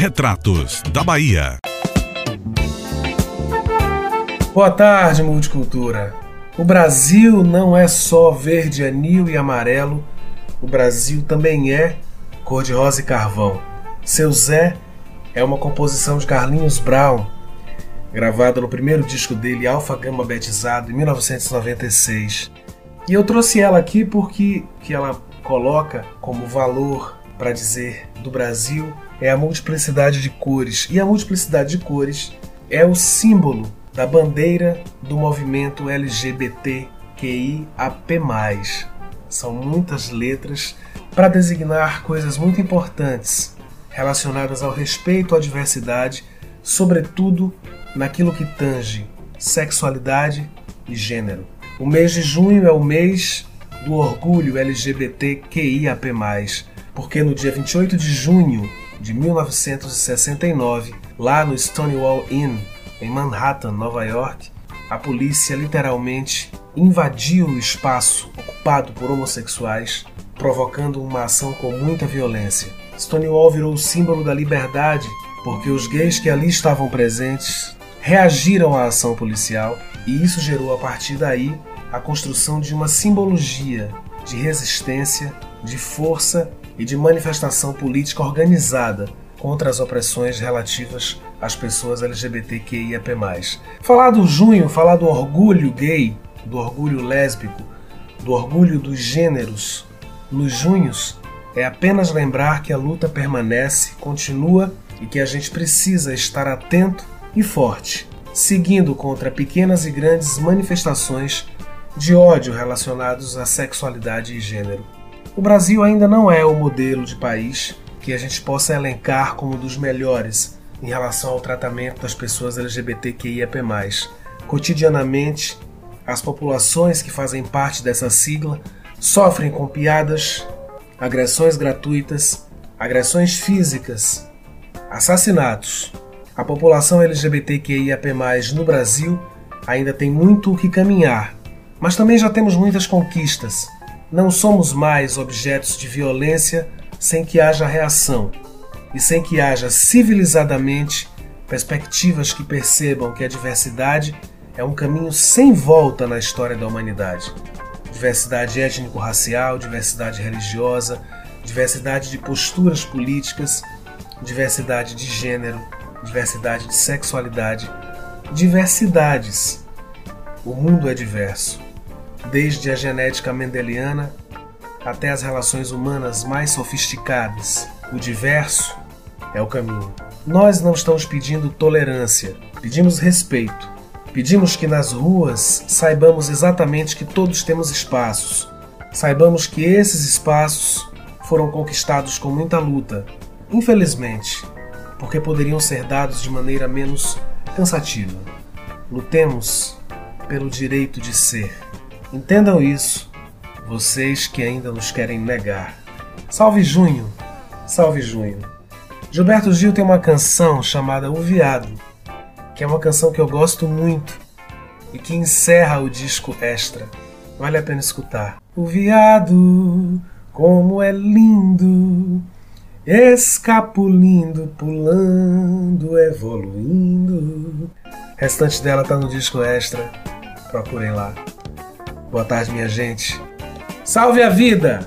Retratos da Bahia. Boa tarde, multicultura. O Brasil não é só verde, anil e amarelo. O Brasil também é cor-de-rosa e carvão. Seu Zé é uma composição de Carlinhos Brown, gravada no primeiro disco dele, Alfa Gama Betizado, em 1996. E eu trouxe ela aqui porque que ela coloca como valor para dizer do Brasil é a multiplicidade de cores. E a multiplicidade de cores é o símbolo da bandeira do movimento LGBTQIAP+. São muitas letras para designar coisas muito importantes relacionadas ao respeito à diversidade, sobretudo naquilo que tange sexualidade e gênero. O mês de junho é o mês do orgulho LGBTQIAP+, porque no dia 28 de junho de 1969, lá no Stonewall Inn, em Manhattan, Nova York, a polícia literalmente invadiu o espaço ocupado por homossexuais, provocando uma ação com muita violência. Stonewall virou o símbolo da liberdade porque os gays que ali estavam presentes reagiram à ação policial e isso gerou a partir daí a construção de uma simbologia de resistência, de força e de manifestação política organizada contra as opressões relativas às pessoas LGBTQIAP+. Falar do junho, falar do orgulho gay, do orgulho lésbico, do orgulho dos gêneros nos junhos é apenas lembrar que a luta permanece, continua e que a gente precisa estar atento e forte, seguindo contra pequenas e grandes manifestações de ódio relacionados à sexualidade e gênero. O Brasil ainda não é o modelo de país que a gente possa elencar como dos melhores em relação ao tratamento das pessoas LGBTQIAP+. Cotidianamente, as populações que fazem parte dessa sigla sofrem com piadas, agressões gratuitas, agressões físicas, assassinatos. A população LGBTQIAP+, no Brasil ainda tem muito o que caminhar, mas também já temos muitas conquistas. Não somos mais objetos de violência sem que haja reação e sem que haja civilizadamente perspectivas que percebam que a diversidade é um caminho sem volta na história da humanidade diversidade étnico-racial, diversidade religiosa, diversidade de posturas políticas, diversidade de gênero, diversidade de sexualidade, diversidades. O mundo é diverso, desde a genética mendeliana até as relações humanas mais sofisticadas. O diverso é o caminho. Nós não estamos pedindo tolerância, pedimos respeito. Pedimos que nas ruas saibamos exatamente que todos temos espaços. Saibamos que esses espaços foram conquistados com muita luta, infelizmente, porque poderiam ser dados de maneira menos cansativa. Lutemos pelo direito de ser. Entendam isso, vocês que ainda nos querem negar. Salve junho! Salve junho! Gilberto Gil tem uma canção chamada O Viado que é uma canção que eu gosto muito e que encerra o disco extra. Vale a pena escutar. O viado, como é lindo, escapulindo, pulando, evoluindo. O restante dela tá no disco extra. Procurem lá. Boa tarde, minha gente. Salve a vida!